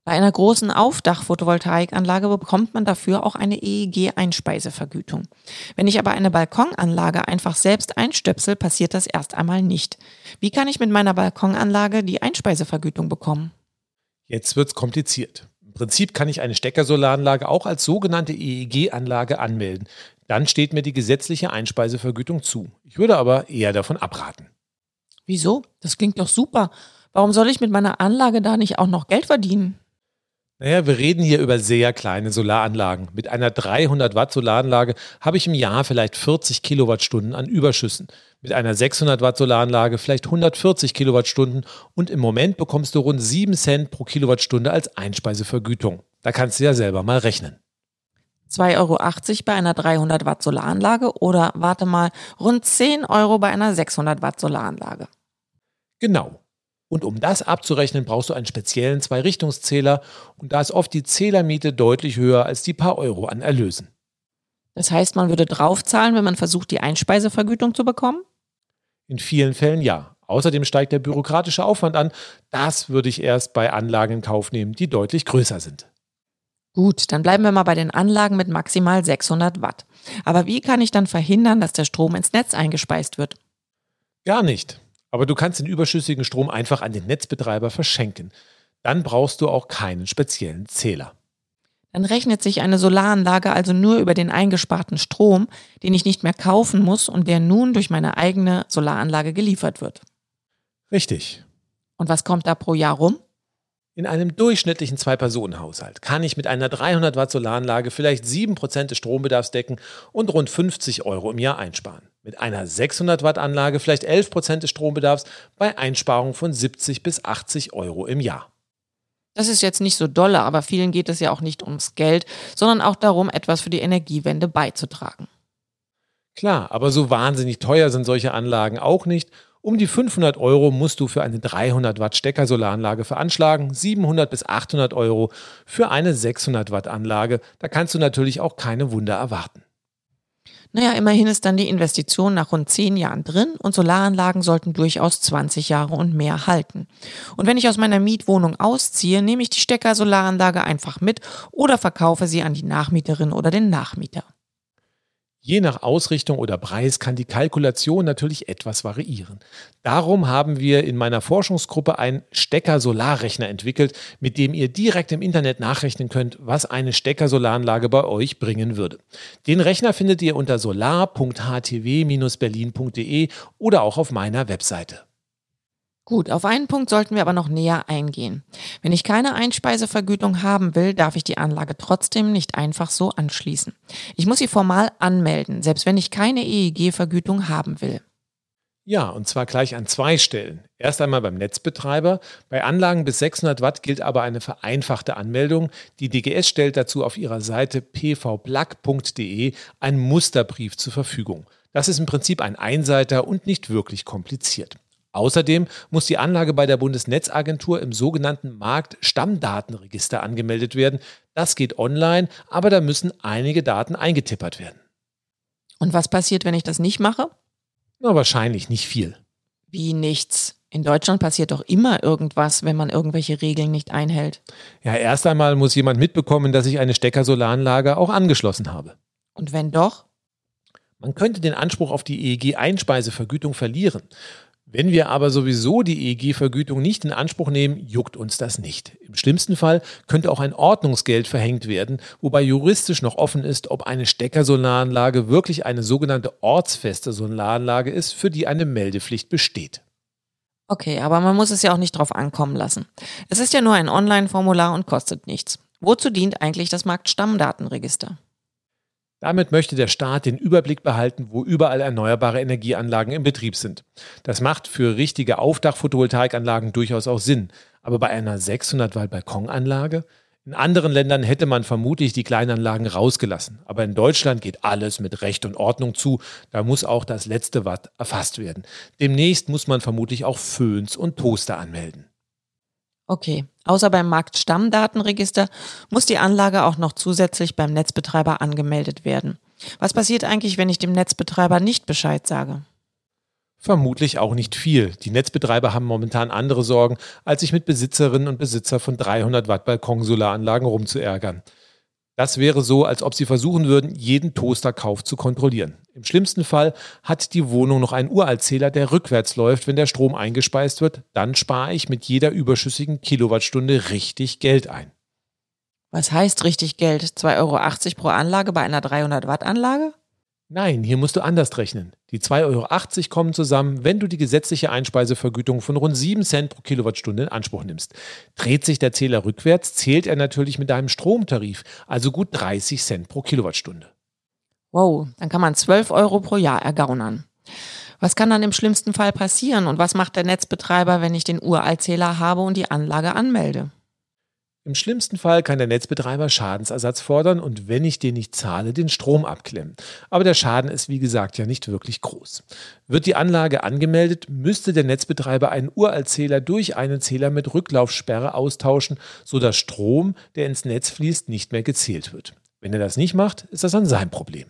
S2: Bei einer großen Aufdach-Photovoltaikanlage bekommt man dafür auch eine EEG-Einspeisevergütung. Wenn ich aber eine Balkonanlage einfach selbst einstöpsel, passiert das erst einmal nicht. Wie kann ich mit meiner Balkonanlage die Einspeisevergütung bekommen?
S1: Jetzt wird's kompliziert. Im Prinzip kann ich eine Steckersolaranlage auch als sogenannte EEG-Anlage anmelden. Dann steht mir die gesetzliche Einspeisevergütung zu. Ich würde aber eher davon abraten.
S2: Wieso? Das klingt doch super. Warum soll ich mit meiner Anlage da nicht auch noch Geld verdienen?
S1: Naja, wir reden hier über sehr kleine Solaranlagen. Mit einer 300 Watt Solaranlage habe ich im Jahr vielleicht 40 Kilowattstunden an Überschüssen. Mit einer 600 Watt Solaranlage vielleicht 140 Kilowattstunden und im Moment bekommst du rund 7 Cent pro Kilowattstunde als Einspeisevergütung. Da kannst du ja selber mal rechnen.
S2: 2,80 Euro bei einer 300 Watt Solaranlage oder warte mal, rund 10 Euro bei einer 600 Watt Solaranlage.
S1: Genau. Und um das abzurechnen, brauchst du einen speziellen Zwei-Richtungszähler und da ist oft die Zählermiete deutlich höher als die paar Euro an Erlösen.
S2: Das heißt, man würde draufzahlen, wenn man versucht, die Einspeisevergütung zu bekommen?
S1: In vielen Fällen ja. Außerdem steigt der bürokratische Aufwand an. Das würde ich erst bei Anlagen in Kauf nehmen, die deutlich größer sind.
S2: Gut, dann bleiben wir mal bei den Anlagen mit maximal 600 Watt. Aber wie kann ich dann verhindern, dass der Strom ins Netz eingespeist wird?
S1: Gar nicht. Aber du kannst den überschüssigen Strom einfach an den Netzbetreiber verschenken. Dann brauchst du auch keinen speziellen Zähler.
S2: Dann rechnet sich eine Solaranlage also nur über den eingesparten Strom, den ich nicht mehr kaufen muss und der nun durch meine eigene Solaranlage geliefert wird.
S1: Richtig.
S2: Und was kommt da pro Jahr rum?
S1: In einem durchschnittlichen Zwei-Personen-Haushalt kann ich mit einer 300 Watt Solaranlage vielleicht 7% des Strombedarfs decken und rund 50 Euro im Jahr einsparen. Mit einer 600 Watt Anlage vielleicht 11% des Strombedarfs bei Einsparungen von 70 bis 80 Euro im Jahr.
S2: Das ist jetzt nicht so dolle, aber vielen geht es ja auch nicht ums Geld, sondern auch darum, etwas für die Energiewende beizutragen.
S1: Klar, aber so wahnsinnig teuer sind solche Anlagen auch nicht um die 500 Euro musst du für eine 300 Watt Stecker-Solaranlage veranschlagen, 700 bis 800 Euro für eine 600 Watt Anlage. Da kannst du natürlich auch keine Wunder erwarten.
S2: Naja, immerhin ist dann die Investition nach rund 10 Jahren drin und Solaranlagen sollten durchaus 20 Jahre und mehr halten. Und wenn ich aus meiner Mietwohnung ausziehe, nehme ich die Stecker-Solaranlage einfach mit oder verkaufe sie an die Nachmieterin oder den Nachmieter.
S1: Je nach Ausrichtung oder Preis kann die Kalkulation natürlich etwas variieren. Darum haben wir in meiner Forschungsgruppe einen Stecker-Solarrechner entwickelt, mit dem ihr direkt im Internet nachrechnen könnt, was eine Stecker-Solaranlage bei euch bringen würde. Den Rechner findet ihr unter solar.htw-berlin.de oder auch auf meiner Webseite.
S2: Gut, auf einen Punkt sollten wir aber noch näher eingehen. Wenn ich keine Einspeisevergütung haben will, darf ich die Anlage trotzdem nicht einfach so anschließen. Ich muss sie formal anmelden, selbst wenn ich keine EEG-Vergütung haben will.
S1: Ja, und zwar gleich an zwei Stellen. Erst einmal beim Netzbetreiber. Bei Anlagen bis 600 Watt gilt aber eine vereinfachte Anmeldung. Die DGS stellt dazu auf ihrer Seite pvplug.de einen Musterbrief zur Verfügung. Das ist im Prinzip ein Einseiter und nicht wirklich kompliziert. Außerdem muss die Anlage bei der Bundesnetzagentur im sogenannten Marktstammdatenregister angemeldet werden. Das geht online, aber da müssen einige Daten eingetippert werden.
S2: Und was passiert, wenn ich das nicht mache?
S1: Na, wahrscheinlich nicht viel.
S2: Wie nichts. In Deutschland passiert doch immer irgendwas, wenn man irgendwelche Regeln nicht einhält.
S1: Ja, erst einmal muss jemand mitbekommen, dass ich eine Stecker-Solaranlage auch angeschlossen habe.
S2: Und wenn doch?
S1: Man könnte den Anspruch auf die EEG-Einspeisevergütung verlieren. Wenn wir aber sowieso die EEG-Vergütung nicht in Anspruch nehmen, juckt uns das nicht. Im schlimmsten Fall könnte auch ein Ordnungsgeld verhängt werden, wobei juristisch noch offen ist, ob eine Steckersolaranlage wirklich eine sogenannte ortsfeste Solaranlage ist, für die eine Meldepflicht besteht.
S2: Okay, aber man muss es ja auch nicht drauf ankommen lassen. Es ist ja nur ein Online-Formular und kostet nichts. Wozu dient eigentlich das Marktstammdatenregister?
S1: Damit möchte der Staat den Überblick behalten, wo überall erneuerbare Energieanlagen im Betrieb sind. Das macht für richtige Aufdach-Photovoltaikanlagen durchaus auch Sinn. Aber bei einer 600 Watt Balkonanlage? In anderen Ländern hätte man vermutlich die Kleinanlagen rausgelassen. Aber in Deutschland geht alles mit Recht und Ordnung zu. Da muss auch das letzte Watt erfasst werden. Demnächst muss man vermutlich auch Föhns und Toaster anmelden.
S2: Okay, außer beim Marktstammdatenregister muss die Anlage auch noch zusätzlich beim Netzbetreiber angemeldet werden. Was passiert eigentlich, wenn ich dem Netzbetreiber nicht Bescheid sage?
S1: Vermutlich auch nicht viel. Die Netzbetreiber haben momentan andere Sorgen, als sich mit Besitzerinnen und Besitzer von 300 Watt Balkonsolaranlagen rumzuärgern. Das wäre so, als ob sie versuchen würden, jeden Toasterkauf zu kontrollieren. Im schlimmsten Fall hat die Wohnung noch einen Uraltzähler, der rückwärts läuft, wenn der Strom eingespeist wird. Dann spare ich mit jeder überschüssigen Kilowattstunde richtig Geld ein.
S2: Was heißt richtig Geld? 2,80 Euro pro Anlage bei einer 300 Watt Anlage?
S1: Nein, hier musst du anders rechnen. Die 2,80 Euro kommen zusammen, wenn du die gesetzliche Einspeisevergütung von rund 7 Cent pro Kilowattstunde in Anspruch nimmst. Dreht sich der Zähler rückwärts, zählt er natürlich mit deinem Stromtarif, also gut 30 Cent pro Kilowattstunde.
S2: Wow, dann kann man 12 Euro pro Jahr ergaunern. Was kann dann im schlimmsten Fall passieren und was macht der Netzbetreiber, wenn ich den Uraltzähler habe und die Anlage anmelde?
S1: Im schlimmsten Fall kann der Netzbetreiber Schadensersatz fordern und wenn ich den nicht zahle, den Strom abklemmen. Aber der Schaden ist wie gesagt ja nicht wirklich groß. Wird die Anlage angemeldet, müsste der Netzbetreiber einen Uraltzähler durch einen Zähler mit Rücklaufsperre austauschen, sodass Strom, der ins Netz fließt, nicht mehr gezählt wird. Wenn er das nicht macht, ist das dann sein Problem.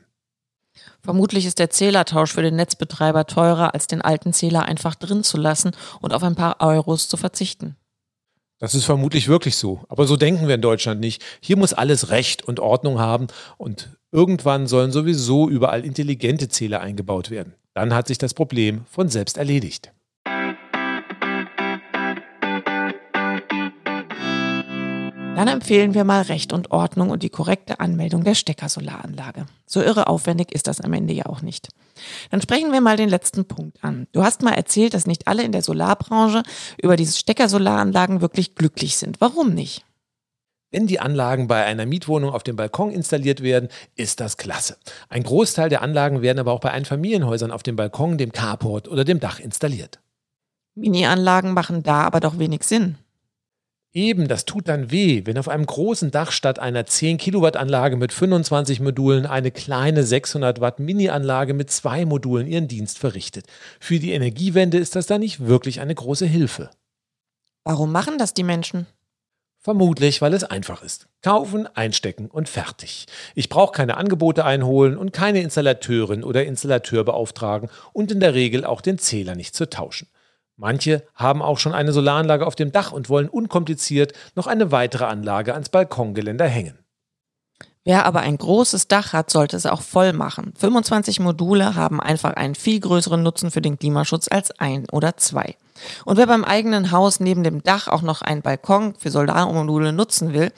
S2: Vermutlich ist der Zählertausch für den Netzbetreiber teurer, als den alten Zähler einfach drin zu lassen und auf ein paar Euros zu verzichten.
S1: Das ist vermutlich wirklich so. Aber so denken wir in Deutschland nicht. Hier muss alles Recht und Ordnung haben und irgendwann sollen sowieso überall intelligente Zähler eingebaut werden. Dann hat sich das Problem von selbst erledigt.
S2: Dann empfehlen wir mal Recht und Ordnung und die korrekte Anmeldung der Steckersolaranlage. So irre aufwendig ist das am Ende ja auch nicht. Dann sprechen wir mal den letzten Punkt an. Du hast mal erzählt, dass nicht alle in der Solarbranche über diese Steckersolaranlagen wirklich glücklich sind. Warum nicht?
S1: Wenn die Anlagen bei einer Mietwohnung auf dem Balkon installiert werden, ist das klasse. Ein Großteil der Anlagen werden aber auch bei Einfamilienhäusern auf dem Balkon, dem Carport oder dem Dach installiert.
S2: Mini-Anlagen machen da aber doch wenig Sinn.
S1: Eben, das tut dann weh, wenn auf einem großen Dach statt einer 10 Kilowatt Anlage mit 25 Modulen eine kleine 600 Watt Mini-Anlage mit zwei Modulen ihren Dienst verrichtet. Für die Energiewende ist das dann nicht wirklich eine große Hilfe.
S2: Warum machen das die Menschen?
S1: Vermutlich, weil es einfach ist. Kaufen, einstecken und fertig. Ich brauche keine Angebote einholen und keine Installateurin oder Installateur beauftragen und in der Regel auch den Zähler nicht zu tauschen. Manche haben auch schon eine Solaranlage auf dem Dach und wollen unkompliziert noch eine weitere Anlage ans Balkongeländer hängen.
S2: Wer aber ein großes Dach hat, sollte es auch voll machen. 25 Module haben einfach einen viel größeren Nutzen für den Klimaschutz als ein oder zwei. Und wer beim eigenen Haus neben dem Dach auch noch einen Balkon für Solarmodule nutzen will,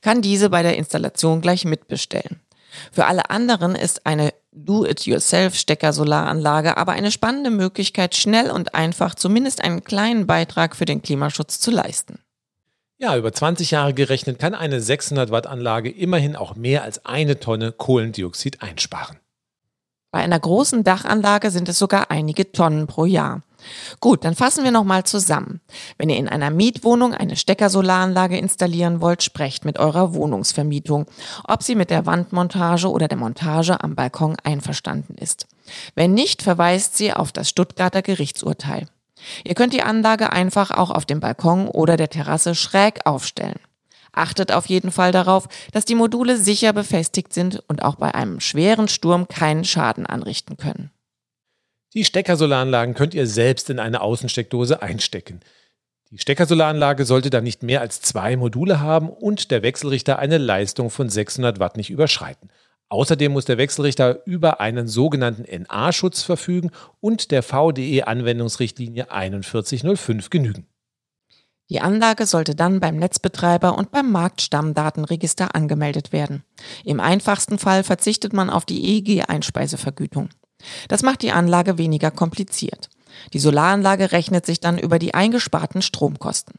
S2: kann diese bei der Installation gleich mitbestellen. Für alle anderen ist eine Do-it-yourself-Stecker-Solaranlage aber eine spannende Möglichkeit, schnell und einfach zumindest einen kleinen Beitrag für den Klimaschutz zu leisten.
S1: Ja, über 20 Jahre gerechnet kann eine 600 Watt Anlage immerhin auch mehr als eine Tonne Kohlendioxid einsparen.
S2: Bei einer großen Dachanlage sind es sogar einige Tonnen pro Jahr. Gut, dann fassen wir nochmal zusammen. Wenn ihr in einer Mietwohnung eine Steckersolaranlage installieren wollt, sprecht mit eurer Wohnungsvermietung, ob sie mit der Wandmontage oder der Montage am Balkon einverstanden ist. Wenn nicht, verweist sie auf das Stuttgarter Gerichtsurteil. Ihr könnt die Anlage einfach auch auf dem Balkon oder der Terrasse schräg aufstellen. Achtet auf jeden Fall darauf, dass die Module sicher befestigt sind und auch bei einem schweren Sturm keinen Schaden anrichten können.
S1: Die Steckersolaranlagen könnt ihr selbst in eine Außensteckdose einstecken. Die Steckersolaranlage sollte dann nicht mehr als zwei Module haben und der Wechselrichter eine Leistung von 600 Watt nicht überschreiten. Außerdem muss der Wechselrichter über einen sogenannten NA-Schutz verfügen und der VDE-Anwendungsrichtlinie 4105 genügen.
S2: Die Anlage sollte dann beim Netzbetreiber und beim Marktstammdatenregister angemeldet werden. Im einfachsten Fall verzichtet man auf die EEG-Einspeisevergütung. Das macht die Anlage weniger kompliziert. Die Solaranlage rechnet sich dann über die eingesparten Stromkosten.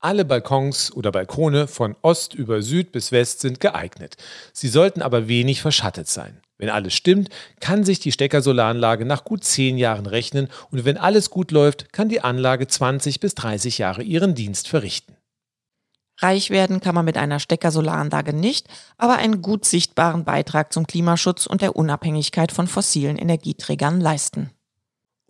S1: Alle Balkons oder Balkone von Ost über Süd bis West sind geeignet. Sie sollten aber wenig verschattet sein. Wenn alles stimmt, kann sich die Steckersolaranlage nach gut zehn Jahren rechnen und wenn alles gut läuft, kann die Anlage 20 bis 30 Jahre ihren Dienst verrichten.
S2: Reich werden kann man mit einer Steckersolaranlage nicht, aber einen gut sichtbaren Beitrag zum Klimaschutz und der Unabhängigkeit von fossilen Energieträgern leisten.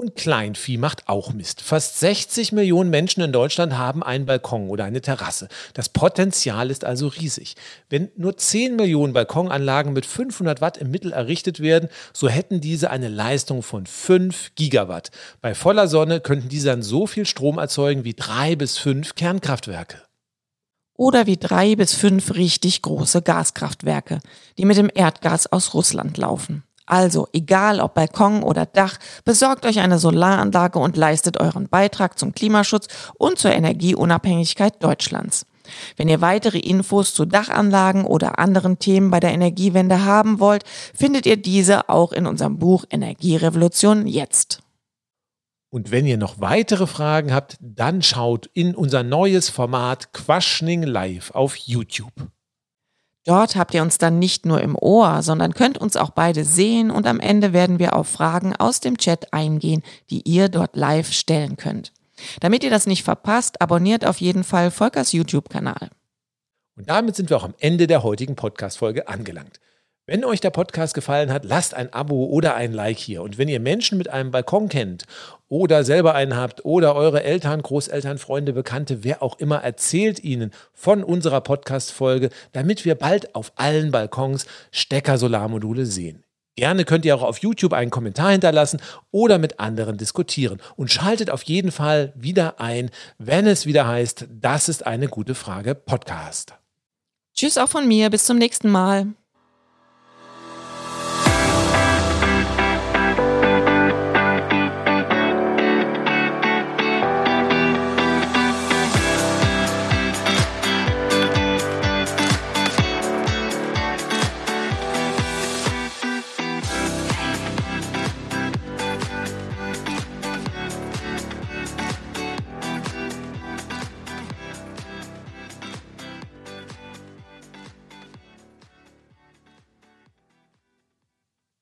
S1: Und Kleinvieh macht auch Mist. Fast 60 Millionen Menschen in Deutschland haben einen Balkon oder eine Terrasse. Das Potenzial ist also riesig. Wenn nur 10 Millionen Balkonanlagen mit 500 Watt im Mittel errichtet werden, so hätten diese eine Leistung von 5 Gigawatt. Bei voller Sonne könnten diese dann so viel Strom erzeugen wie drei bis fünf Kernkraftwerke
S2: oder wie drei bis fünf richtig große Gaskraftwerke, die mit dem Erdgas aus Russland laufen. Also, egal ob Balkon oder Dach, besorgt euch eine Solaranlage und leistet euren Beitrag zum Klimaschutz und zur Energieunabhängigkeit Deutschlands. Wenn ihr weitere Infos zu Dachanlagen oder anderen Themen bei der Energiewende haben wollt, findet ihr diese auch in unserem Buch Energierevolution jetzt.
S1: Und wenn ihr noch weitere Fragen habt, dann schaut in unser neues Format Quaschning Live auf YouTube.
S2: Dort habt ihr uns dann nicht nur im Ohr, sondern könnt uns auch beide sehen und am Ende werden wir auf Fragen aus dem Chat eingehen, die ihr dort live stellen könnt. Damit ihr das nicht verpasst, abonniert auf jeden Fall Volkers YouTube-Kanal.
S1: Und damit sind wir auch am Ende der heutigen Podcast-Folge angelangt. Wenn euch der Podcast gefallen hat, lasst ein Abo oder ein Like hier. Und wenn ihr Menschen mit einem Balkon kennt oder selber einen habt oder eure Eltern, Großeltern, Freunde, Bekannte, wer auch immer, erzählt ihnen von unserer Podcast-Folge, damit wir bald auf allen Balkons Stecker-Solarmodule sehen. Gerne könnt ihr auch auf YouTube einen Kommentar hinterlassen oder mit anderen diskutieren. Und schaltet auf jeden Fall wieder ein, wenn es wieder heißt, das ist eine gute Frage Podcast.
S2: Tschüss auch von mir, bis zum nächsten Mal.